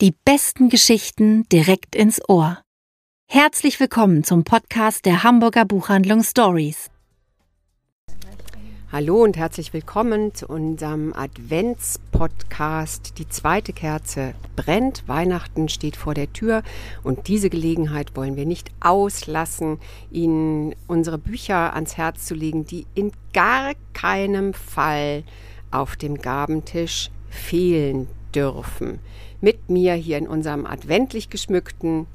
Die besten Geschichten direkt ins Ohr. Herzlich willkommen zum Podcast der Hamburger Buchhandlung Stories. Hallo und herzlich willkommen zu unserem Adventspodcast. Die zweite Kerze brennt, Weihnachten steht vor der Tür und diese Gelegenheit wollen wir nicht auslassen, Ihnen unsere Bücher ans Herz zu legen, die in gar keinem Fall auf dem Gabentisch fehlen dürfen mit mir hier in unserem adventlich geschmückten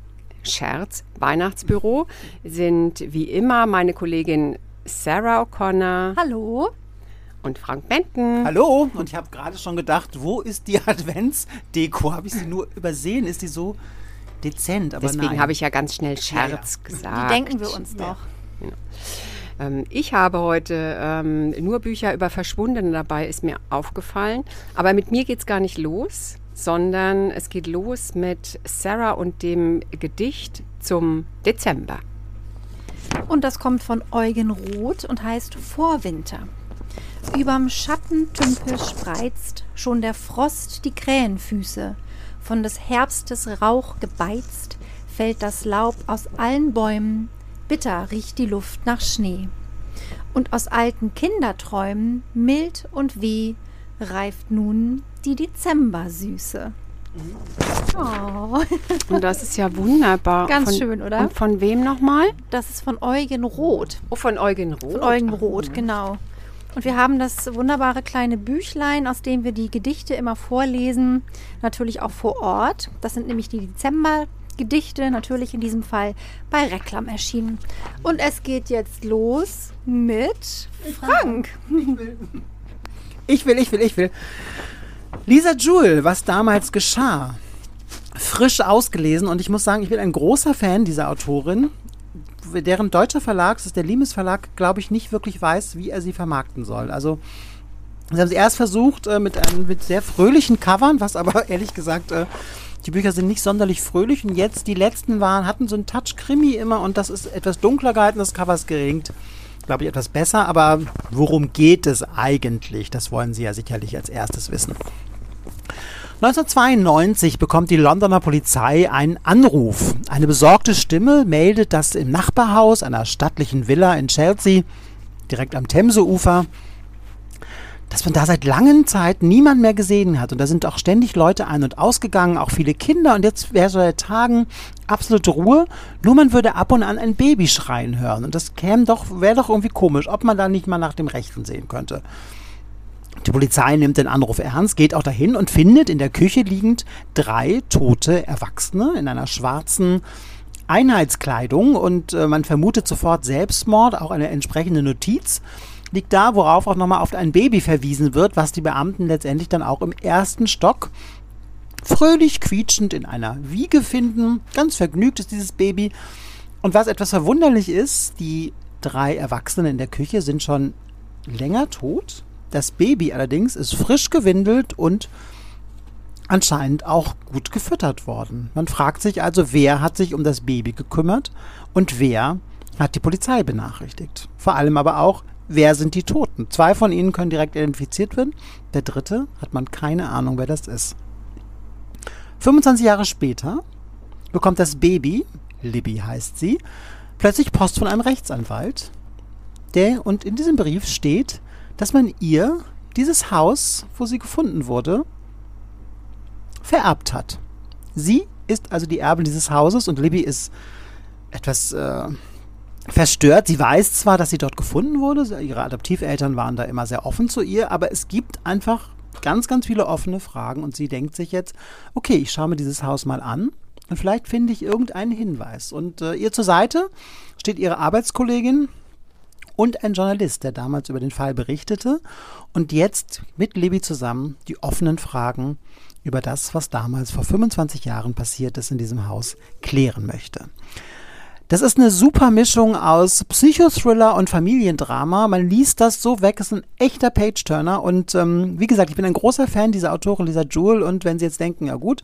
Scherz Weihnachtsbüro sind wie immer meine Kollegin Sarah O'Connor. Hallo. Und Frank Benton. Hallo. Und ich habe gerade schon gedacht, wo ist die Adventsdeko? Habe ich sie nur übersehen? Ist die so dezent? Aber Deswegen habe ich ja ganz schnell Scherz ja, ja. gesagt. Die denken wir uns doch. Ja. Ähm, ich habe heute ähm, nur Bücher über Verschwundene dabei, ist mir aufgefallen. Aber mit mir geht es gar nicht los, sondern es geht los mit Sarah und dem Gedicht zum Dezember. Und das kommt von Eugen Roth und heißt Vorwinter. Überm Schattentümpel spreizt schon der Frost die Krähenfüße. Von des Herbstes Rauch gebeizt fällt das Laub aus allen Bäumen, bitter riecht die Luft nach Schnee. Und aus alten Kinderträumen, mild und weh, reift nun die Dezembersüße. Oh. Und das ist ja wunderbar. Ganz von, schön, oder? Und von wem nochmal? Das ist von Eugen Roth. Oh, von Eugen Roth. Von Eugen Roth, Ach, genau. Und wir haben das wunderbare kleine Büchlein, aus dem wir die Gedichte immer vorlesen, natürlich auch vor Ort. Das sind nämlich die Dezembergedichte, natürlich in diesem Fall bei Reklam erschienen. Und es geht jetzt los mit Frank. Ich will, ich will, ich will. Lisa Jewell, was damals geschah. Frisch ausgelesen und ich muss sagen, ich bin ein großer Fan dieser Autorin, deren deutscher Verlag, das ist der Limes Verlag, glaube ich, nicht wirklich weiß, wie er sie vermarkten soll. Also, sie haben es erst versucht äh, mit, einem, mit sehr fröhlichen Covern, was aber ehrlich gesagt, äh, die Bücher sind nicht sonderlich fröhlich und jetzt die letzten waren, hatten so einen Touch Krimi immer und das ist etwas dunkler gehalten, das Cover ist gelingt glaube ich, etwas besser. Aber worum geht es eigentlich? Das wollen Sie ja sicherlich als erstes wissen. 1992 bekommt die Londoner Polizei einen Anruf. Eine besorgte Stimme meldet, dass im Nachbarhaus einer stattlichen Villa in Chelsea, direkt am Themseufer, dass man da seit langen Zeit niemand mehr gesehen hat. Und da sind auch ständig Leute ein- und ausgegangen, auch viele Kinder. Und jetzt wäre so seit Tagen absolute Ruhe. Nur man würde ab und an ein Baby schreien hören. Und das käme doch, wäre doch irgendwie komisch, ob man da nicht mal nach dem Rechten sehen könnte. Die Polizei nimmt den Anruf ernst, geht auch dahin und findet in der Küche liegend drei tote Erwachsene in einer schwarzen Einheitskleidung und äh, man vermutet sofort Selbstmord, auch eine entsprechende Notiz liegt da, worauf auch nochmal auf ein Baby verwiesen wird, was die Beamten letztendlich dann auch im ersten Stock fröhlich quietschend in einer Wiege finden. Ganz vergnügt ist dieses Baby. Und was etwas verwunderlich ist, die drei Erwachsenen in der Küche sind schon länger tot. Das Baby allerdings ist frisch gewindelt und anscheinend auch gut gefüttert worden. Man fragt sich also, wer hat sich um das Baby gekümmert und wer hat die Polizei benachrichtigt. Vor allem aber auch, wer sind die Toten? Zwei von ihnen können direkt identifiziert werden. Der dritte hat man keine Ahnung, wer das ist. 25 Jahre später bekommt das Baby, Libby heißt sie, plötzlich Post von einem Rechtsanwalt. Der, und in diesem Brief steht, dass man ihr dieses Haus, wo sie gefunden wurde, vererbt hat. Sie ist also die Erbin dieses Hauses und Libby ist etwas äh, verstört. Sie weiß zwar, dass sie dort gefunden wurde, ihre Adoptiveltern waren da immer sehr offen zu ihr, aber es gibt einfach ganz, ganz viele offene Fragen und sie denkt sich jetzt, okay, ich schaue mir dieses Haus mal an und vielleicht finde ich irgendeinen Hinweis. Und äh, ihr zur Seite steht ihre Arbeitskollegin und ein Journalist, der damals über den Fall berichtete und jetzt mit Libby zusammen die offenen Fragen über das, was damals vor 25 Jahren passiert ist in diesem Haus, klären möchte. Das ist eine super Mischung aus Psychothriller und Familiendrama. Man liest das so weg, es ist ein echter Page-Turner. Und ähm, wie gesagt, ich bin ein großer Fan dieser Autorin Lisa Jewell. Und wenn Sie jetzt denken, ja gut,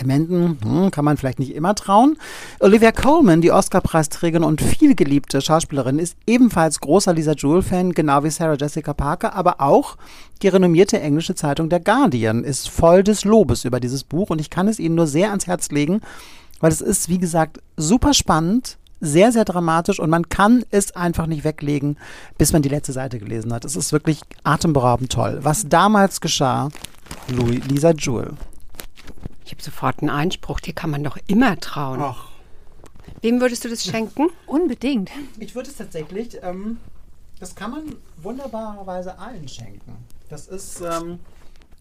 Hammond hm, kann man vielleicht nicht immer trauen. Olivia Colman, die Oscar-Preisträgerin und vielgeliebte Schauspielerin, ist ebenfalls großer Lisa Jewell-Fan, genau wie Sarah Jessica Parker, aber auch die renommierte englische Zeitung der Guardian ist voll des Lobes über dieses Buch und ich kann es Ihnen nur sehr ans Herz legen, weil es ist, wie gesagt, super spannend, sehr, sehr dramatisch und man kann es einfach nicht weglegen, bis man die letzte Seite gelesen hat. Es ist wirklich atemberaubend toll. Was damals geschah, Louis, Lisa Jewell. Ich habe sofort einen Einspruch, dir kann man doch immer trauen. Ach. Wem würdest du das schenken? Unbedingt. Ich würde es tatsächlich, ähm, das kann man wunderbarerweise allen schenken. Das ist ähm,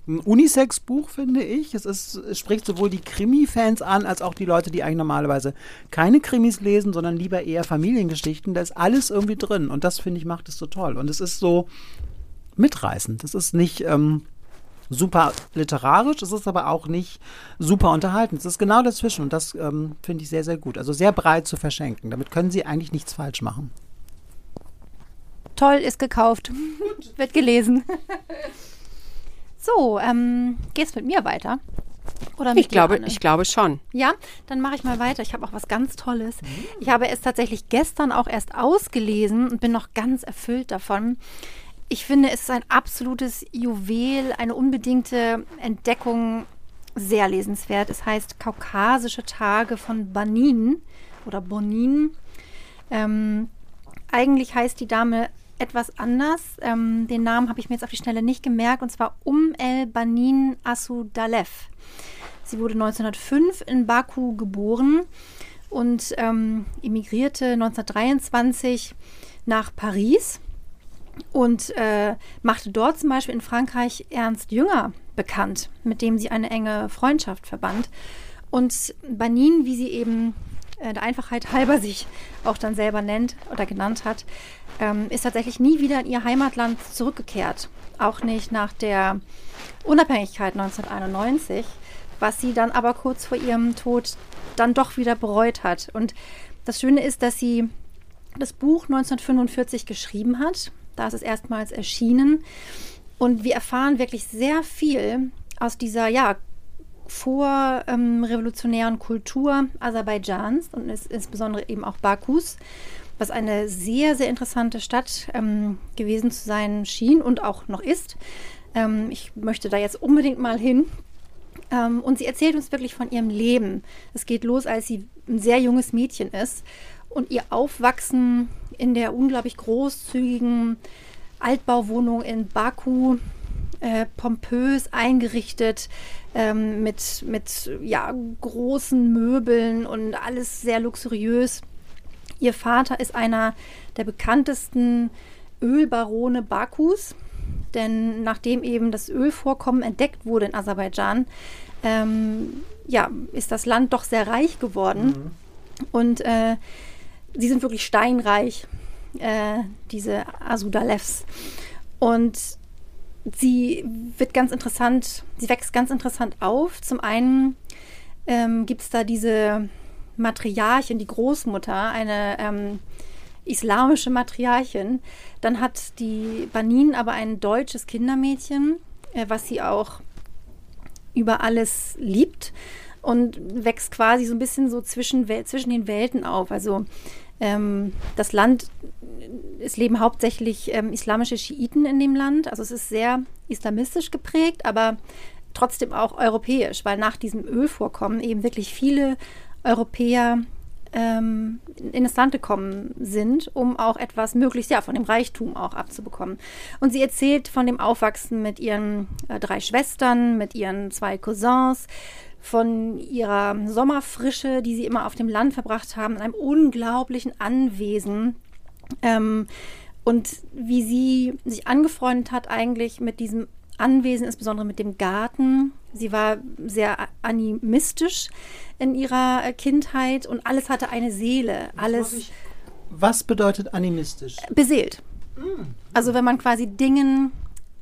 ein Unisex-Buch, finde ich. Es, ist, es spricht sowohl die Krimi-Fans an, als auch die Leute, die eigentlich normalerweise keine Krimis lesen, sondern lieber eher Familiengeschichten. Da ist alles irgendwie drin. Und das, finde ich, macht es so toll. Und es ist so mitreißend. Das ist nicht ähm, super literarisch, es ist aber auch nicht super unterhaltend. Es ist genau dazwischen und das ähm, finde ich sehr, sehr gut. Also sehr breit zu verschenken. Damit können Sie eigentlich nichts falsch machen. Toll, ist gekauft. Wird gelesen. so, ähm, geht's mit mir weiter? Oder mit Ich glaube, Anne? ich glaube schon. Ja, dann mache ich mal weiter. Ich habe auch was ganz Tolles. Ich habe es tatsächlich gestern auch erst ausgelesen und bin noch ganz erfüllt davon. Ich finde, es ist ein absolutes Juwel, eine unbedingte Entdeckung, sehr lesenswert. Es heißt Kaukasische Tage von Banin oder Bonin. Ähm, eigentlich heißt die Dame etwas anders. Ähm, den Namen habe ich mir jetzt auf die Schnelle nicht gemerkt, und zwar Um El Banin Asudalev. Sie wurde 1905 in Baku geboren und ähm, emigrierte 1923 nach Paris und äh, machte dort zum Beispiel in Frankreich Ernst Jünger bekannt, mit dem sie eine enge Freundschaft verband. Und Banin, wie sie eben äh, der Einfachheit halber sich auch dann selber nennt oder genannt hat, ähm, ist tatsächlich nie wieder in ihr Heimatland zurückgekehrt. Auch nicht nach der Unabhängigkeit 1991, was sie dann aber kurz vor ihrem Tod dann doch wieder bereut hat. Und das Schöne ist, dass sie das Buch 1945 geschrieben hat. Da ist es erstmals erschienen. Und wir erfahren wirklich sehr viel aus dieser, ja, vorrevolutionären Kultur Aserbaidschans und ist insbesondere eben auch Bakus, was eine sehr, sehr interessante Stadt ähm, gewesen zu sein schien und auch noch ist. Ähm, ich möchte da jetzt unbedingt mal hin. Ähm, und sie erzählt uns wirklich von ihrem Leben. Es geht los, als sie ein sehr junges Mädchen ist und ihr Aufwachsen in der unglaublich großzügigen Altbauwohnung in Baku, äh, pompös eingerichtet, ähm, mit, mit ja, großen Möbeln und alles sehr luxuriös. Ihr Vater ist einer der bekanntesten Ölbarone Bakus, denn nachdem eben das Ölvorkommen entdeckt wurde in Aserbaidschan, ähm, ja, ist das Land doch sehr reich geworden. Und äh, sie sind wirklich steinreich, äh, diese Asudalevs. Und sie wird ganz interessant, sie wächst ganz interessant auf. Zum einen ähm, gibt es da diese Matriarchin, die Großmutter, eine ähm, islamische Matriarchin. Dann hat die Banin aber ein deutsches Kindermädchen, äh, was sie auch über alles liebt und wächst quasi so ein bisschen so zwischen, zwischen den Welten auf. Also ähm, das Land, es leben hauptsächlich ähm, islamische Schiiten in dem Land. Also es ist sehr islamistisch geprägt, aber trotzdem auch europäisch, weil nach diesem Ölvorkommen eben wirklich viele Europäer ähm, in das Land gekommen sind, um auch etwas möglichst ja von dem Reichtum auch abzubekommen. Und sie erzählt von dem Aufwachsen mit ihren äh, drei Schwestern, mit ihren zwei Cousins, von ihrer Sommerfrische, die sie immer auf dem Land verbracht haben, in einem unglaublichen Anwesen. Ähm, und wie sie sich angefreundet hat eigentlich mit diesem Anwesen, insbesondere mit dem Garten. Sie war sehr animistisch in ihrer äh, Kindheit und alles hatte eine Seele, alles Was bedeutet animistisch? beseelt. Also wenn man quasi Dingen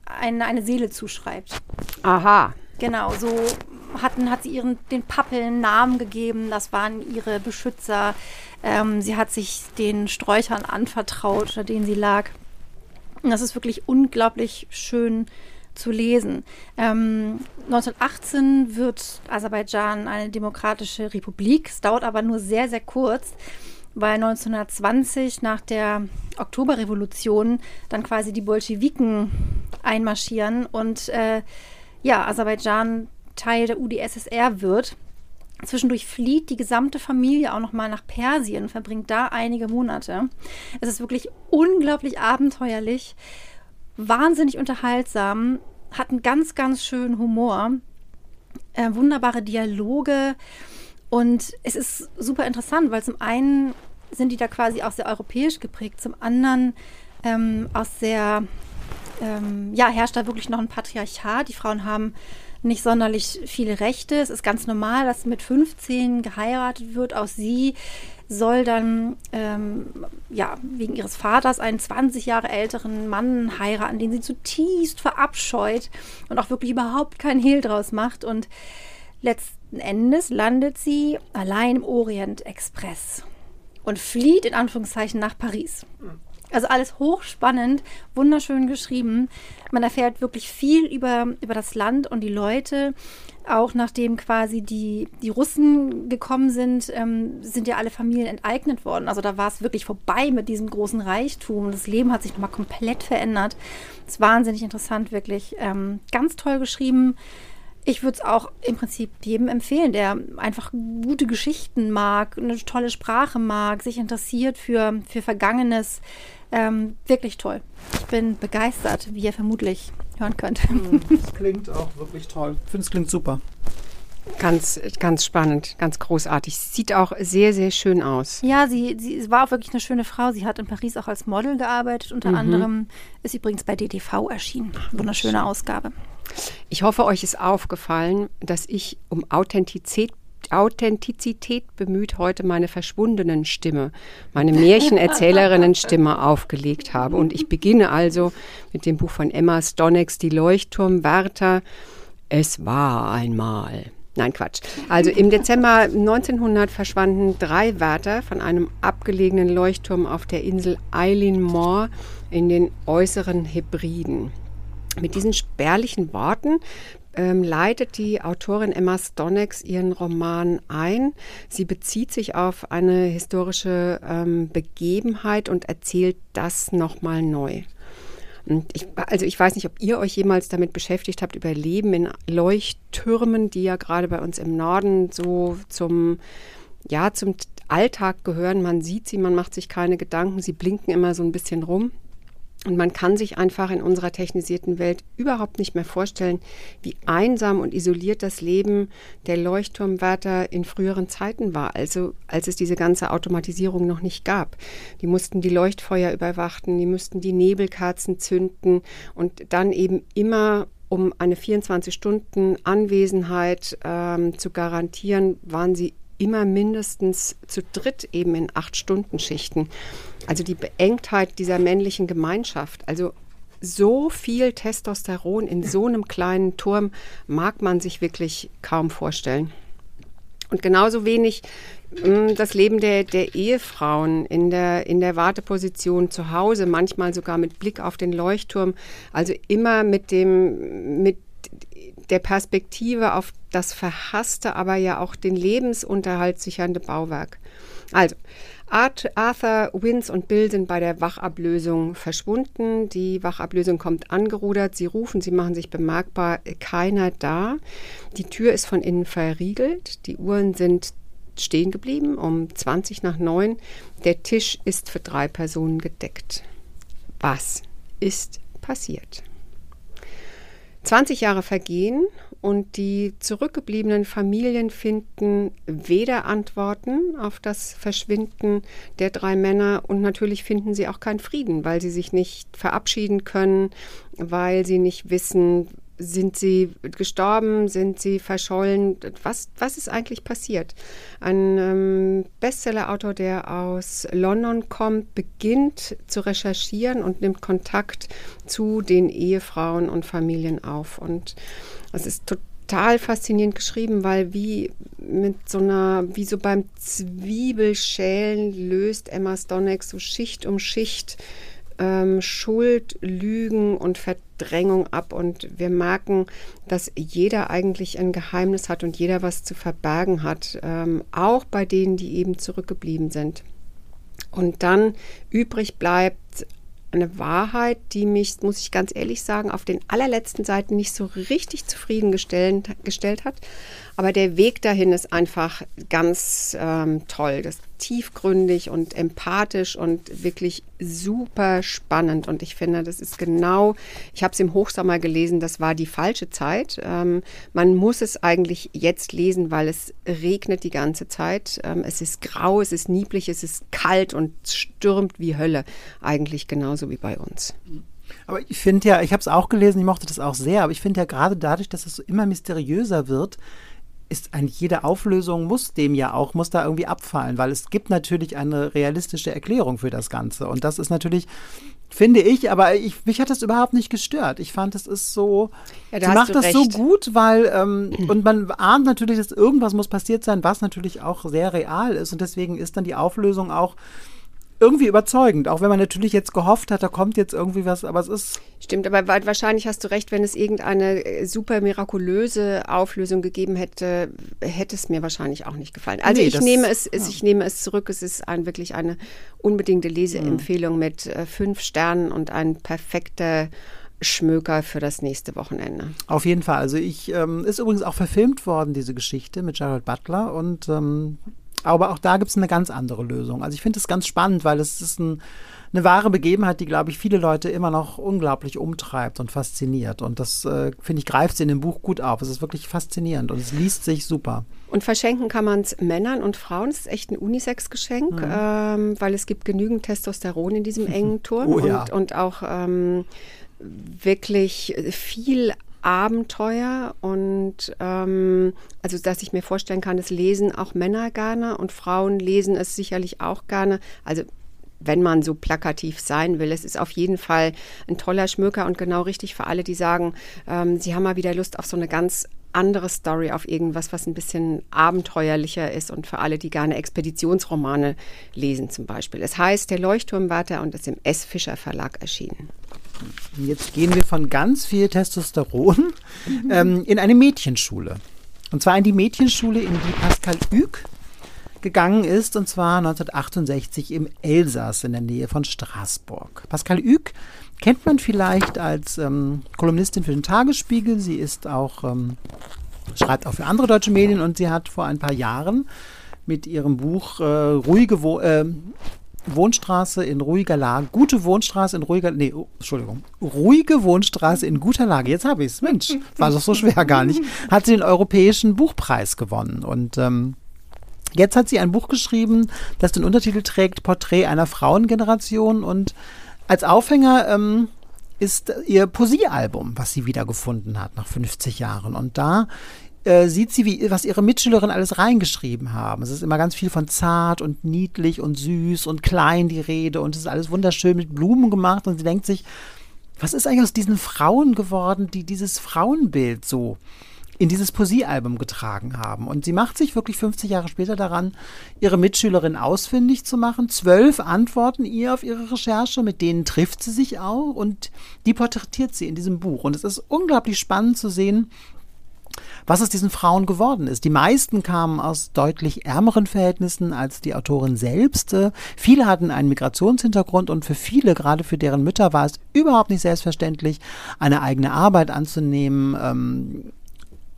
eine, eine Seele zuschreibt. Aha. Genau, so hatten, hat sie ihren, den Pappeln Namen gegeben, das waren ihre Beschützer. Ähm, sie hat sich den Sträuchern anvertraut, unter denen sie lag. Und das ist wirklich unglaublich schön zu lesen. Ähm, 1918 wird Aserbaidschan eine demokratische Republik. Es dauert aber nur sehr, sehr kurz, weil 1920 nach der Oktoberrevolution dann quasi die Bolschewiken einmarschieren und äh, ja, Aserbaidschan Teil der UdSSR wird. Zwischendurch flieht die gesamte Familie auch noch mal nach Persien verbringt da einige Monate. Es ist wirklich unglaublich abenteuerlich, wahnsinnig unterhaltsam, hat einen ganz, ganz schönen Humor, äh, wunderbare Dialoge und es ist super interessant, weil zum einen sind die da quasi auch sehr europäisch geprägt, zum anderen ähm, auch sehr, ähm, ja, herrscht da wirklich noch ein Patriarchat. Die Frauen haben nicht sonderlich viele Rechte. Es ist ganz normal, dass mit 15 geheiratet wird. Auch sie soll dann ähm, ja, wegen ihres Vaters einen 20 Jahre älteren Mann heiraten, den sie zutiefst verabscheut und auch wirklich überhaupt keinen Hehl draus macht. Und letzten Endes landet sie allein im Orient Express und flieht in Anführungszeichen nach Paris. Also alles hochspannend, wunderschön geschrieben. Man erfährt wirklich viel über, über das Land und die Leute. Auch nachdem quasi die, die Russen gekommen sind, ähm, sind ja alle Familien enteignet worden. Also da war es wirklich vorbei mit diesem großen Reichtum. Das Leben hat sich nochmal komplett verändert. Das ist wahnsinnig interessant, wirklich. Ähm, ganz toll geschrieben. Ich würde es auch im Prinzip jedem empfehlen, der einfach gute Geschichten mag, eine tolle Sprache mag, sich interessiert für, für Vergangenes. Ähm, wirklich toll. Ich bin begeistert, wie ihr vermutlich hören könnt. Hm, das klingt auch wirklich toll. Ich finde, es klingt super. Ganz, ganz spannend, ganz großartig. Sieht auch sehr, sehr schön aus. Ja, sie, sie war auch wirklich eine schöne Frau. Sie hat in Paris auch als Model gearbeitet. Unter mhm. anderem ist übrigens bei DTV erschienen. Wunderschöne Ausgabe. Ich hoffe, euch ist aufgefallen, dass ich um Authentizität Authentizität bemüht heute meine verschwundenen Stimme, meine Märchenerzählerinnen-Stimme aufgelegt habe. Und ich beginne also mit dem Buch von Emma Stoneks, Die Leuchtturmwärter. Es war einmal. Nein, Quatsch. Also im Dezember 1900 verschwanden drei Wärter von einem abgelegenen Leuchtturm auf der Insel Eileen Moor in den äußeren Hebriden. Mit diesen spärlichen Worten ähm, leitet die Autorin Emma Stonex ihren Roman ein. Sie bezieht sich auf eine historische ähm, Begebenheit und erzählt das nochmal neu. Ich, also ich weiß nicht, ob ihr euch jemals damit beschäftigt habt, über Leben in Leuchttürmen, die ja gerade bei uns im Norden so zum, ja, zum Alltag gehören. Man sieht sie, man macht sich keine Gedanken, sie blinken immer so ein bisschen rum. Und man kann sich einfach in unserer technisierten Welt überhaupt nicht mehr vorstellen, wie einsam und isoliert das Leben der Leuchtturmwärter in früheren Zeiten war, also als es diese ganze Automatisierung noch nicht gab. Die mussten die Leuchtfeuer überwachten, die mussten die Nebelkerzen zünden und dann eben immer um eine 24-Stunden-Anwesenheit ähm, zu garantieren, waren sie immer mindestens zu dritt eben in Acht-Stunden-Schichten. Also die Beengtheit dieser männlichen Gemeinschaft, also so viel Testosteron in so einem kleinen Turm mag man sich wirklich kaum vorstellen. Und genauso wenig mh, mm, das Leben der, der Ehefrauen in der, in der Warteposition zu Hause, manchmal sogar mit Blick auf den Leuchtturm, also immer mit dem, mit der Perspektive auf das verhasste, aber ja auch den Lebensunterhalt sichernde Bauwerk. Also, Arthur, Wins und Bill sind bei der Wachablösung verschwunden. Die Wachablösung kommt angerudert. Sie rufen, sie machen sich bemerkbar. Keiner da. Die Tür ist von innen verriegelt. Die Uhren sind stehen geblieben um 20 nach 9. Der Tisch ist für drei Personen gedeckt. Was ist passiert? 20 Jahre vergehen und die zurückgebliebenen Familien finden weder Antworten auf das Verschwinden der drei Männer und natürlich finden sie auch keinen Frieden, weil sie sich nicht verabschieden können, weil sie nicht wissen, sind sie gestorben? Sind sie verschollen? Was, was ist eigentlich passiert? Ein ähm, Bestseller-Autor, der aus London kommt, beginnt zu recherchieren und nimmt Kontakt zu den Ehefrauen und Familien auf. Und es ist total faszinierend geschrieben, weil wie mit so einer, wie so beim Zwiebelschälen löst Emma Stoneck so Schicht um Schicht ähm, Schuld, Lügen und Verdrängung ab und wir merken, dass jeder eigentlich ein Geheimnis hat und jeder was zu verbergen hat, ähm, auch bei denen, die eben zurückgeblieben sind. Und dann übrig bleibt eine Wahrheit, die mich, muss ich ganz ehrlich sagen, auf den allerletzten Seiten nicht so richtig zufriedengestellt gestellt hat. Aber der Weg dahin ist einfach ganz ähm, toll. Das ist tiefgründig und empathisch und wirklich super spannend. Und ich finde, das ist genau, ich habe es im Hochsommer gelesen, das war die falsche Zeit. Ähm, man muss es eigentlich jetzt lesen, weil es regnet die ganze Zeit. Ähm, es ist grau, es ist nieblich, es ist kalt und stürmt wie Hölle. Eigentlich genauso wie bei uns. Aber ich finde ja, ich habe es auch gelesen, ich mochte das auch sehr, aber ich finde ja gerade dadurch, dass es immer mysteriöser wird, ist eigentlich jede Auflösung muss dem ja auch, muss da irgendwie abfallen, weil es gibt natürlich eine realistische Erklärung für das Ganze. Und das ist natürlich, finde ich, aber ich, mich hat das überhaupt nicht gestört. Ich fand, es ist so, ja, sie macht das recht. so gut, weil, ähm, und man ahnt natürlich, dass irgendwas muss passiert sein, was natürlich auch sehr real ist. Und deswegen ist dann die Auflösung auch irgendwie überzeugend, auch wenn man natürlich jetzt gehofft hat, da kommt jetzt irgendwie was, aber es ist. Stimmt, aber wahrscheinlich hast du recht, wenn es irgendeine äh, super mirakulöse Auflösung gegeben hätte, hätte es mir wahrscheinlich auch nicht gefallen. Also nee, ich das, nehme es, ja. ich nehme es zurück. Es ist ein, wirklich eine unbedingte Leseempfehlung mhm. mit äh, fünf Sternen und ein perfekter Schmöker für das nächste Wochenende. Auf jeden Fall. Also ich ähm, ist übrigens auch verfilmt worden, diese Geschichte mit Gerald Butler. Und ähm, aber auch da gibt es eine ganz andere Lösung. Also ich finde es ganz spannend, weil es ist ein, eine wahre Begebenheit, die, glaube ich, viele Leute immer noch unglaublich umtreibt und fasziniert. Und das, äh, finde ich, greift sie in dem Buch gut auf. Es ist wirklich faszinierend und es liest sich super. Und verschenken kann man es Männern und Frauen. Es ist echt ein Unisex-Geschenk, mhm. ähm, weil es gibt genügend Testosteron in diesem engen Turm oh, ja. und, und auch ähm, wirklich viel Abenteuer und ähm, also dass ich mir vorstellen kann, das lesen auch Männer gerne und Frauen lesen es sicherlich auch gerne. Also wenn man so plakativ sein will. Es ist auf jeden Fall ein toller Schmöker und genau richtig für alle, die sagen, ähm, sie haben mal wieder Lust auf so eine ganz andere Story, auf irgendwas, was ein bisschen abenteuerlicher ist und für alle, die gerne Expeditionsromane lesen zum Beispiel. Es heißt Der Leuchtturmwärter und ist im S. Fischer Verlag erschienen. Jetzt gehen wir von ganz viel Testosteron mhm. ähm, in eine Mädchenschule. Und zwar in die Mädchenschule, in die Pascal Hüg gegangen ist, und zwar 1968 im Elsass in der Nähe von Straßburg. Pascal Hüg kennt man vielleicht als ähm, Kolumnistin für den Tagesspiegel. Sie ist auch, ähm, schreibt auch für andere deutsche Medien und sie hat vor ein paar Jahren mit ihrem Buch äh, Ruhige Wo äh, Wohnstraße in ruhiger Lage, gute Wohnstraße in ruhiger, nee, oh, Entschuldigung, ruhige Wohnstraße in guter Lage, jetzt habe ich es, Mensch, war doch so schwer gar nicht, hat sie den Europäischen Buchpreis gewonnen. Und ähm, jetzt hat sie ein Buch geschrieben, das den Untertitel trägt Porträt einer Frauengeneration. Und als Aufhänger ähm, ist ihr Poesiealbum, was sie wiedergefunden hat nach 50 Jahren. Und da äh, sieht sie, wie, was ihre Mitschülerinnen alles reingeschrieben haben. Es ist immer ganz viel von zart und niedlich und süß und klein die Rede und es ist alles wunderschön mit Blumen gemacht und sie denkt sich, was ist eigentlich aus diesen Frauen geworden, die dieses Frauenbild so in dieses Poesiealbum getragen haben. Und sie macht sich wirklich 50 Jahre später daran, ihre Mitschülerin ausfindig zu machen. Zwölf antworten ihr auf ihre Recherche, mit denen trifft sie sich auch und die porträtiert sie in diesem Buch. Und es ist unglaublich spannend zu sehen, was aus diesen Frauen geworden ist. Die meisten kamen aus deutlich ärmeren Verhältnissen als die Autorin selbst. Viele hatten einen Migrationshintergrund und für viele, gerade für deren Mütter, war es überhaupt nicht selbstverständlich, eine eigene Arbeit anzunehmen. Ähm,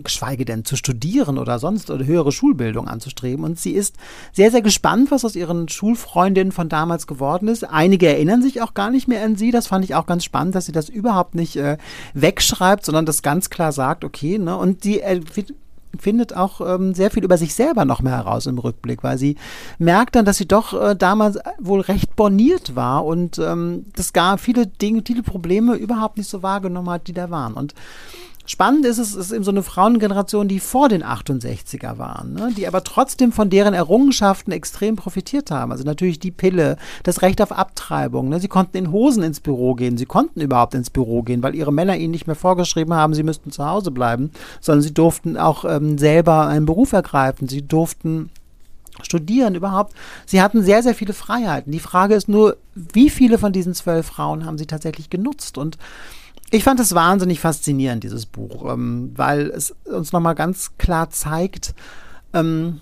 geschweige denn zu studieren oder sonst oder höhere Schulbildung anzustreben. Und sie ist sehr, sehr gespannt, was aus ihren Schulfreundinnen von damals geworden ist. Einige erinnern sich auch gar nicht mehr an sie. Das fand ich auch ganz spannend, dass sie das überhaupt nicht äh, wegschreibt, sondern das ganz klar sagt, okay, ne? Und die äh, findet auch ähm, sehr viel über sich selber noch mehr heraus im Rückblick, weil sie merkt dann, dass sie doch äh, damals wohl recht borniert war und ähm, das gar viele Dinge, viele Probleme überhaupt nicht so wahrgenommen hat, die da waren. Und Spannend ist es, es ist eben so eine Frauengeneration, die vor den 68er waren, ne? die aber trotzdem von deren Errungenschaften extrem profitiert haben. Also natürlich die Pille, das Recht auf Abtreibung. Ne? Sie konnten in Hosen ins Büro gehen, sie konnten überhaupt ins Büro gehen, weil ihre Männer ihnen nicht mehr vorgeschrieben haben, sie müssten zu Hause bleiben, sondern sie durften auch ähm, selber einen Beruf ergreifen. Sie durften studieren überhaupt. Sie hatten sehr, sehr viele Freiheiten. Die Frage ist nur, wie viele von diesen zwölf Frauen haben sie tatsächlich genutzt? Und ich fand es wahnsinnig faszinierend, dieses Buch, ähm, weil es uns nochmal ganz klar zeigt, ähm,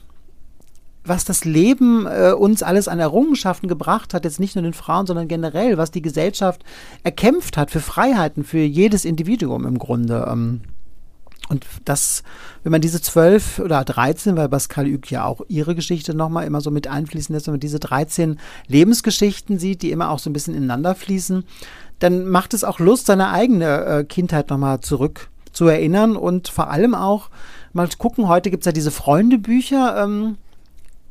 was das Leben äh, uns alles an Errungenschaften gebracht hat, jetzt nicht nur den Frauen, sondern generell, was die Gesellschaft erkämpft hat für Freiheiten, für jedes Individuum im Grunde. Ähm, und das, wenn man diese zwölf oder dreizehn, weil Pascal Ück ja auch ihre Geschichte nochmal immer so mit einfließen lässt, wenn man diese dreizehn Lebensgeschichten sieht, die immer auch so ein bisschen ineinander fließen, dann macht es auch Lust, seine eigene äh, Kindheit nochmal zurück zu erinnern und vor allem auch mal gucken, heute gibt es ja diese Freundebücher. Ähm,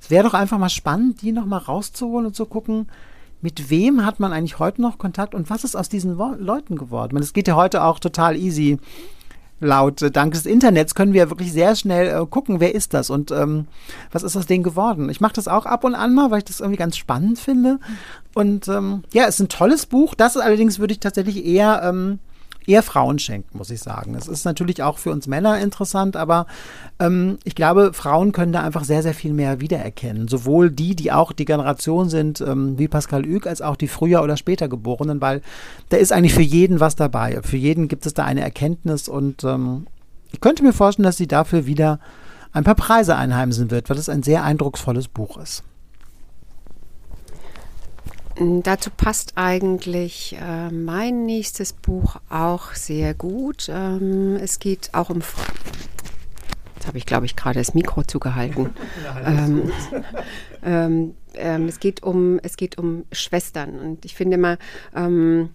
es wäre doch einfach mal spannend, die nochmal rauszuholen und zu gucken, mit wem hat man eigentlich heute noch Kontakt und was ist aus diesen Leuten geworden? Es geht ja heute auch total easy laut äh, dank des Internets können wir wirklich sehr schnell äh, gucken, wer ist das und ähm, was ist aus denen geworden. Ich mache das auch ab und an mal, weil ich das irgendwie ganz spannend finde. Und ähm, ja, es ist ein tolles Buch. Das allerdings würde ich tatsächlich eher ähm, eher Frauen schenken, muss ich sagen. Es ist natürlich auch für uns Männer interessant, aber ähm, ich glaube, Frauen können da einfach sehr, sehr viel mehr wiedererkennen. Sowohl die, die auch die Generation sind, ähm, wie Pascal Ück, als auch die früher oder später Geborenen, weil da ist eigentlich für jeden was dabei. Für jeden gibt es da eine Erkenntnis und ähm, ich könnte mir vorstellen, dass sie dafür wieder ein paar Preise einheimsen wird, weil es ein sehr eindrucksvolles Buch ist. Dazu passt eigentlich äh, mein nächstes Buch auch sehr gut. Ähm, es geht auch um. Jetzt habe ich, glaube ich, gerade das Mikro zugehalten. ähm, ähm, ähm, es, geht um, es geht um Schwestern. Und ich finde immer, ähm,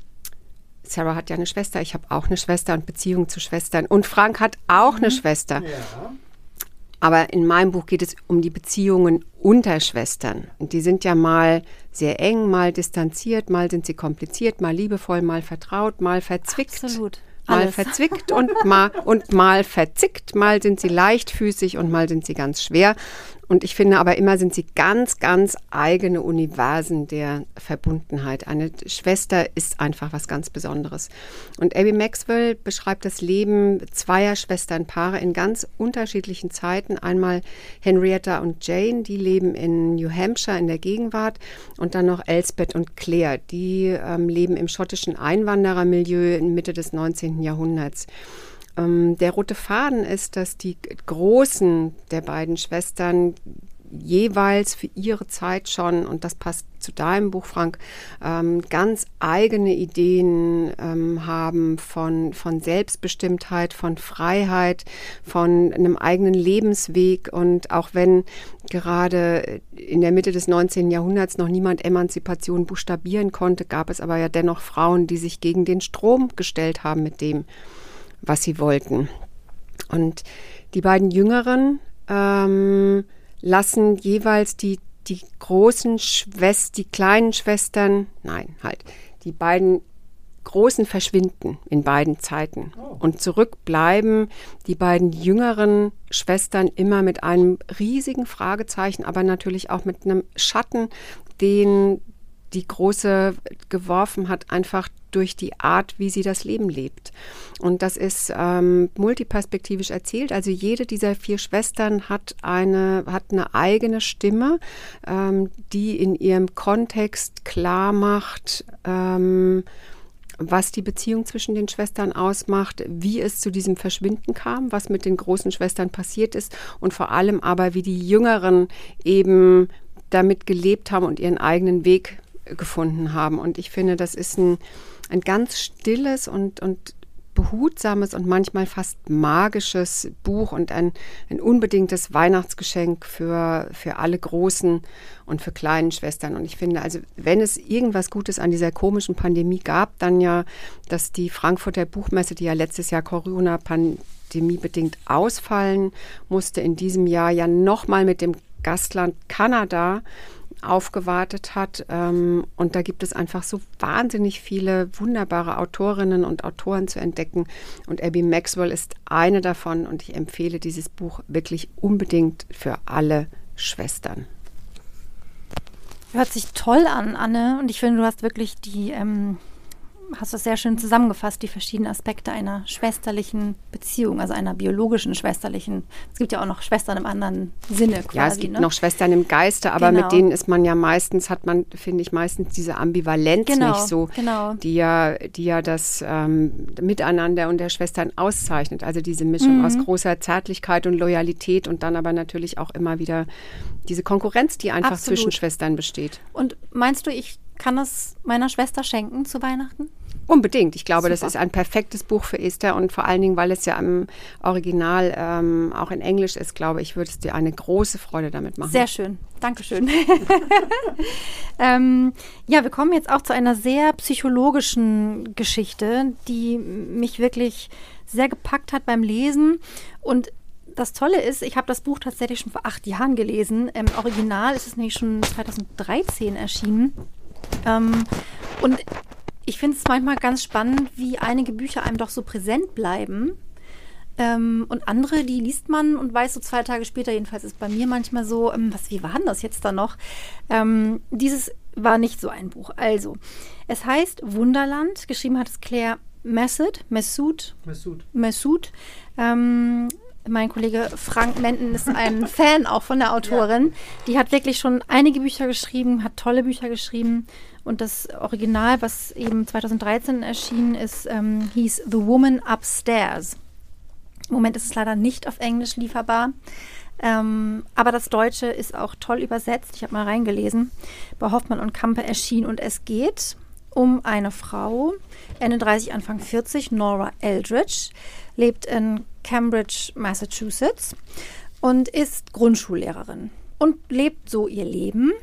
Sarah hat ja eine Schwester, ich habe auch eine Schwester und Beziehungen zu Schwestern. Und Frank hat auch eine mhm. Schwester. Ja. Aber in meinem Buch geht es um die Beziehungen unter Schwestern. Und die sind ja mal sehr eng, mal distanziert, mal sind sie kompliziert, mal liebevoll, mal vertraut, mal verzwickt. Absolut. Mal Alles. verzwickt und mal, und mal verzickt, mal sind sie leichtfüßig und mal sind sie ganz schwer. Und ich finde aber immer sind sie ganz, ganz eigene Universen der Verbundenheit. Eine Schwester ist einfach was ganz Besonderes. Und Abby Maxwell beschreibt das Leben zweier Schwesternpaare in ganz unterschiedlichen Zeiten. Einmal Henrietta und Jane, die leben in New Hampshire in der Gegenwart. Und dann noch Elsbeth und Claire, die ähm, leben im schottischen Einwanderermilieu in Mitte des 19. Jahrhunderts. Ähm, der rote Faden ist, dass die Großen der beiden Schwestern jeweils für ihre Zeit schon, und das passt zu deinem Buch, Frank, ähm, ganz eigene Ideen ähm, haben von, von Selbstbestimmtheit, von Freiheit, von einem eigenen Lebensweg. Und auch wenn gerade in der Mitte des 19. Jahrhunderts noch niemand Emanzipation buchstabieren konnte, gab es aber ja dennoch Frauen, die sich gegen den Strom gestellt haben mit dem, was sie wollten. Und die beiden Jüngeren ähm, lassen jeweils die, die großen Schwestern, die kleinen Schwestern, nein, halt, die beiden Großen verschwinden in beiden Zeiten. Oh. Und zurück bleiben die beiden jüngeren Schwestern immer mit einem riesigen Fragezeichen, aber natürlich auch mit einem Schatten, den die Große geworfen hat, einfach durch die Art, wie sie das Leben lebt. Und das ist ähm, multiperspektivisch erzählt. Also jede dieser vier Schwestern hat eine, hat eine eigene Stimme, ähm, die in ihrem Kontext klar macht, ähm, was die Beziehung zwischen den Schwestern ausmacht, wie es zu diesem Verschwinden kam, was mit den großen Schwestern passiert ist und vor allem aber, wie die Jüngeren eben damit gelebt haben und ihren eigenen Weg gefunden haben. Und ich finde, das ist ein, ein ganz stilles und, und behutsames und manchmal fast magisches Buch und ein, ein unbedingtes Weihnachtsgeschenk für, für alle großen und für kleinen Schwestern. Und ich finde, also wenn es irgendwas Gutes an dieser komischen Pandemie gab, dann ja, dass die Frankfurter Buchmesse, die ja letztes Jahr Corona-Pandemie bedingt ausfallen musste, in diesem Jahr ja nochmal mit dem Gastland Kanada aufgewartet hat. Ähm, und da gibt es einfach so wahnsinnig viele wunderbare Autorinnen und Autoren zu entdecken. Und Abby Maxwell ist eine davon. Und ich empfehle dieses Buch wirklich unbedingt für alle Schwestern. Hört sich toll an, Anne. Und ich finde, du hast wirklich die ähm, hast du sehr schön zusammengefasst, die verschiedenen Aspekte einer schwesterlichen Beziehung, also einer biologischen schwesterlichen. Es gibt ja auch noch Schwestern im anderen Sinne quasi. Ja, es gibt ne? noch Schwestern im Geiste, aber Genau. mit denen ist man ja meistens, hat man, finde ich, meistens diese Ambivalenz Genau, nicht so, genau. die ja, die ja das ähm, Miteinander und der Schwestern auszeichnet. Also diese Mischung Mhm. aus großer Zärtlichkeit und Loyalität und dann aber natürlich auch immer wieder diese Konkurrenz, die einfach Absolut. zwischen Schwestern besteht. Und meinst du, ich kann das meiner Schwester schenken zu Weihnachten? Unbedingt. Ich glaube, das Super. ist ein perfektes Buch für Esther und vor allen Dingen, weil es ja im Original ähm, auch in Englisch ist, glaube ich, würde es dir eine große Freude damit machen. Sehr schön. Dankeschön. ähm, ja, wir kommen jetzt auch zu einer sehr psychologischen Geschichte, die mich wirklich sehr gepackt hat beim Lesen. Und das Tolle ist, ich habe das Buch tatsächlich schon vor acht Jahren gelesen. Im Original ist es nämlich schon 2013 erschienen. Ähm, und ich finde es manchmal ganz spannend, wie einige Bücher einem doch so präsent bleiben. Ähm, und andere, die liest man und weiß so zwei Tage später, jedenfalls ist bei mir manchmal so, ähm, was, wie war denn das jetzt da noch? Ähm, dieses war nicht so ein Buch. Also, es heißt Wunderland, geschrieben hat es Claire Messoud, Messoud, Messoud. Ähm, mein Kollege Frank Menden ist ein Fan auch von der Autorin. Die hat wirklich schon einige Bücher geschrieben, hat tolle Bücher geschrieben. Und das Original, was eben 2013 erschienen ist, ähm, hieß The Woman Upstairs. Im Moment ist es leider nicht auf Englisch lieferbar. Ähm, aber das Deutsche ist auch toll übersetzt. Ich habe mal reingelesen. Bei Hoffmann und Kampe erschien. Und es geht um eine Frau, Ende 30, Anfang 40, Nora Eldridge, lebt in Cambridge, Massachusetts und ist Grundschullehrerin und lebt so ihr Leben.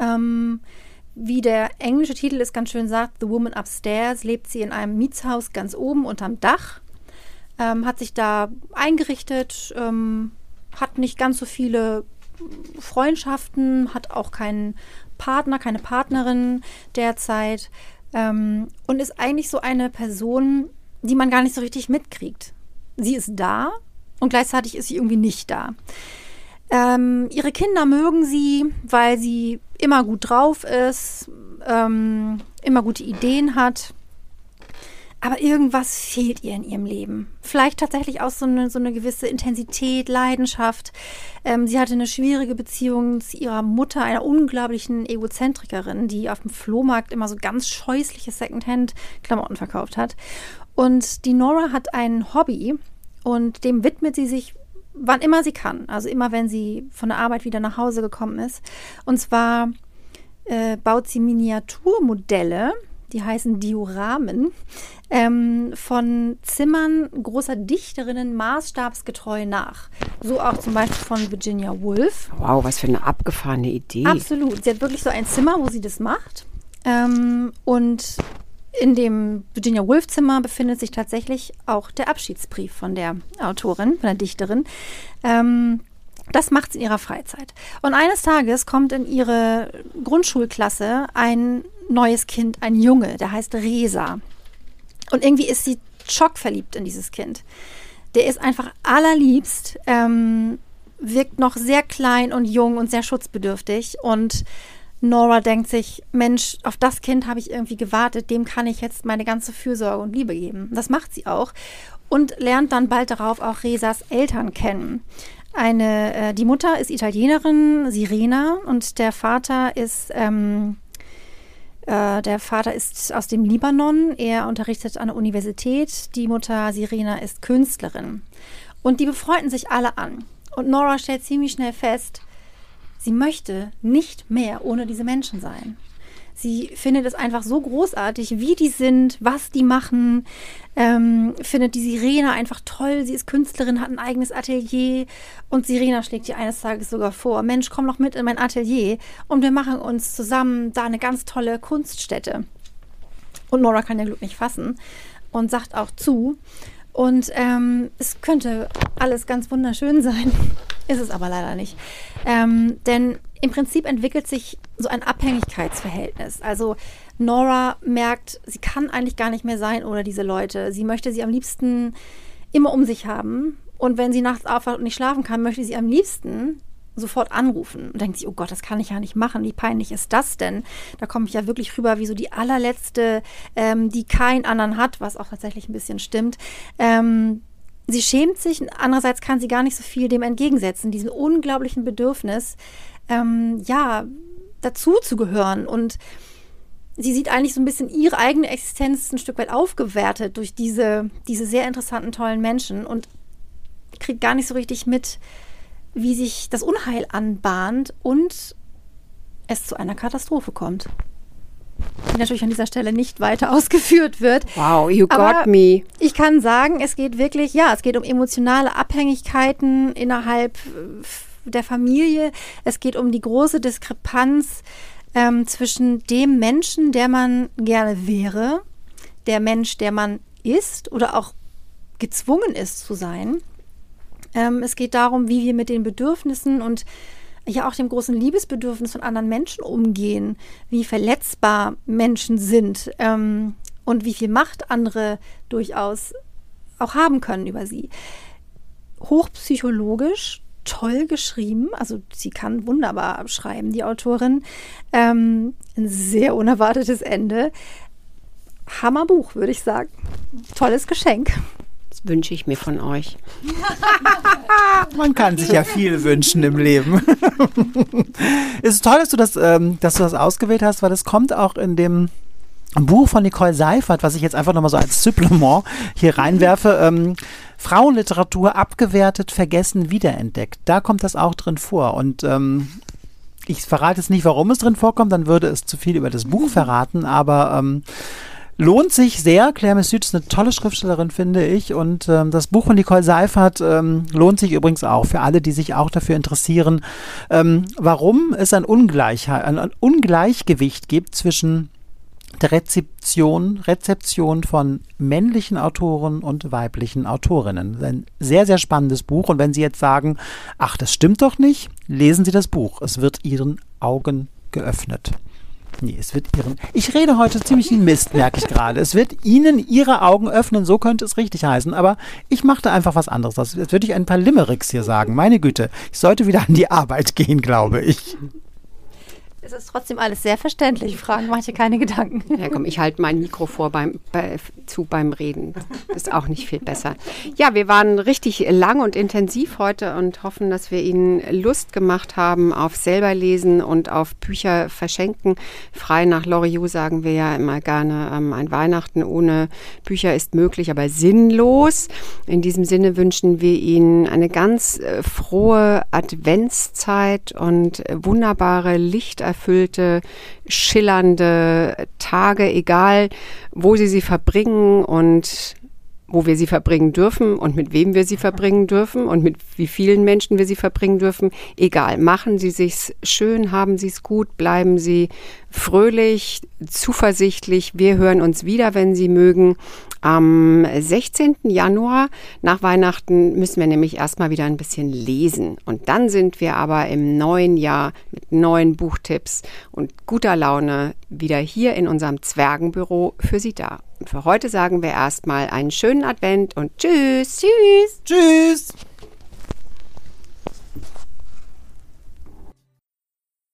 Ähm, wie der englische Titel es ganz schön sagt, The Woman Upstairs, lebt sie in einem Mietshaus ganz oben unterm Dach ähm, hat sich da eingerichtet, ähm, hat nicht ganz so viele Freundschaften, hat auch keinen Partner, keine Partnerin derzeit ähm, und ist eigentlich so eine Person, die man gar nicht so richtig mitkriegt. Sie ist da und gleichzeitig ist sie irgendwie nicht da. Ähm, ihre Kinder mögen sie, weil sie immer gut drauf ist, ähm, immer gute Ideen hat. Aber irgendwas fehlt ihr in ihrem Leben. Vielleicht tatsächlich auch so eine, so eine gewisse Intensität, Leidenschaft. Ähm, sie hatte eine schwierige Beziehung zu ihrer Mutter, einer unglaublichen Egozentrikerin, die auf dem Flohmarkt immer so ganz scheußliche Secondhand-Klamotten verkauft hat. Und die Nora hat ein Hobby und dem widmet sie sich wann immer sie kann. Also immer, wenn sie von der Arbeit wieder nach Hause gekommen ist. Und zwar äh, baut sie Miniaturmodelle, die heißen Dioramen, ähm, von Zimmern großer Dichterinnen maßstabsgetreu nach. So auch zum Beispiel von Virginia Woolf. Wow, was für eine abgefahrene Idee. Absolut. Sie hat wirklich so ein Zimmer, wo sie das macht. Ähm, und in dem Virginia Woolf Zimmer befindet sich tatsächlich auch der Abschiedsbrief von der Autorin, von der Dichterin. Ähm, das macht sie in ihrer Freizeit. Und eines Tages kommt in ihre Grundschulklasse ein neues Kind, ein Junge, der heißt Resa. Und irgendwie ist sie schockverliebt in dieses Kind. Der ist einfach allerliebst, ähm, wirkt noch sehr klein und jung und sehr schutzbedürftig. Und Nora denkt sich, Mensch, auf das Kind habe ich irgendwie gewartet, dem kann ich jetzt meine ganze Fürsorge und Liebe geben. Das macht sie auch und lernt dann bald darauf auch Resas Eltern kennen. Eine, äh, die Mutter ist Italienerin, Sirena, und der Vater ist ähm, äh, der Vater ist aus dem Libanon. Er unterrichtet an der Universität. Die Mutter Sirena ist Künstlerin. Und die befreunden sich alle an. Und Nora stellt ziemlich schnell fest, sie möchte nicht mehr ohne diese Menschen sein. Sie findet es einfach so großartig, wie die sind, was die machen. Ähm, findet die Sirena einfach toll. Sie ist Künstlerin, hat ein eigenes Atelier. Und Sirena schlägt ihr eines Tages sogar vor: Mensch, komm doch mit in mein Atelier und wir machen uns zusammen da eine ganz tolle Kunststätte. Und Nora kann ihr Glück nicht fassen und sagt auch zu. Und ähm, es könnte alles ganz wunderschön sein, ist es aber leider nicht. Ähm, denn im Prinzip entwickelt sich so ein Abhängigkeitsverhältnis. Also Nora merkt, sie kann eigentlich gar nicht mehr sein ohne diese Leute. Sie möchte sie am liebsten immer um sich haben. Und wenn sie nachts aufwacht und nicht schlafen kann, möchte sie am liebsten sofort anrufen und denkt sich, oh Gott, das kann ich ja nicht machen. Wie peinlich ist das denn? Da komme ich ja wirklich rüber wie so die allerletzte, ähm, die keinen anderen hat, was auch tatsächlich ein bisschen stimmt. Ähm, sie schämt sich, andererseits kann sie gar nicht so viel dem entgegensetzen, diesem unglaublichen Bedürfnis, ähm, ja, dazu zu gehören und sie sieht eigentlich so ein bisschen ihre eigene Existenz ein Stück weit aufgewertet durch diese, diese sehr interessanten, tollen Menschen und kriegt gar nicht so richtig mit, wie sich das Unheil anbahnt und es zu einer Katastrophe kommt. Die natürlich an dieser Stelle nicht weiter ausgeführt wird. Wow, you got Aber me. Ich kann sagen, es geht wirklich, ja, es geht um emotionale Abhängigkeiten innerhalb äh, der Familie. Es geht um die große Diskrepanz ähm, zwischen dem Menschen, der man gerne wäre, der Mensch, der man ist oder auch gezwungen ist zu sein. Ähm, es geht darum, wie wir mit den Bedürfnissen und ja auch dem großen Liebesbedürfnis von anderen Menschen umgehen, wie verletzbar Menschen sind ähm, und wie viel Macht andere durchaus auch haben können über sie. Hochpsychologisch, toll geschrieben. Also sie kann wunderbar schreiben, die Autorin. Ähm, ein sehr unerwartetes Ende. Hammerbuch, würde ich sagen. Tolles Geschenk. Das wünsche ich mir von euch. Man kann sich ja viel wünschen im Leben. es ist toll, dass du das, ähm, dass du das ausgewählt hast, weil es kommt auch in dem Buch von Nicole Seifert, was ich jetzt einfach nochmal so als Supplement hier reinwerfe. Ähm, Frauenliteratur abgewertet, vergessen, wiederentdeckt. Da kommt das auch drin vor. Und ähm, ich verrate jetzt nicht, warum es drin vorkommt, dann würde es zu viel über das Buch verraten, aber ähm, lohnt sich sehr. Claire Messut ist eine tolle Schriftstellerin, finde ich. Und ähm, das Buch von Nicole Seifert ähm, lohnt sich übrigens auch für alle, die sich auch dafür interessieren, ähm, warum es ein, Ungleichheit, ein Ungleichgewicht gibt zwischen der Rezeption, Rezeption von männlichen Autoren und weiblichen Autorinnen. Ein sehr, sehr spannendes Buch. Und wenn Sie jetzt sagen, ach, das stimmt doch nicht, lesen Sie das Buch. Es wird Ihren Augen geöffnet. Nee, es wird Ihren. Ich rede heute ziemlich Mist, merke ich gerade. Es wird Ihnen Ihre Augen öffnen, so könnte es richtig heißen. Aber ich machte einfach was anderes. Jetzt würde ich ein paar Limericks hier sagen. Meine Güte, ich sollte wieder an die Arbeit gehen, glaube ich. Es ist trotzdem alles sehr verständlich. Fragen mache ich dir keine Gedanken. Ja, komm, ich halte mein Mikro vor beim, bei, zu beim Reden. Ist auch nicht viel besser. Ja, wir waren richtig lang und intensiv heute und hoffen, dass wir Ihnen Lust gemacht haben auf selber lesen und auf Bücher verschenken. Frei nach Loriot sagen wir ja immer gerne, ähm, ein Weihnachten ohne Bücher ist möglich, aber sinnlos. In diesem Sinne wünschen wir Ihnen eine ganz äh, frohe Adventszeit und äh, wunderbare Lichterfüllung erfüllte, schillernde Tage, egal wo sie sie verbringen und wo wir sie verbringen dürfen und mit wem wir sie verbringen dürfen und mit wie vielen Menschen wir sie verbringen dürfen. Egal, machen Sie sich's schön, haben Sie es gut, bleiben Sie fröhlich, zuversichtlich. Wir hören uns wieder, wenn Sie mögen. Am 16. Januar nach Weihnachten müssen wir nämlich erstmal wieder ein bisschen lesen. Und dann sind wir aber im neuen Jahr mit neuen Buchtipps und guter Laune wieder hier in unserem Zwergenbüro für Sie da. Und für heute sagen wir erstmal einen schönen Advent und tschüss. Tschüss. Tschüss.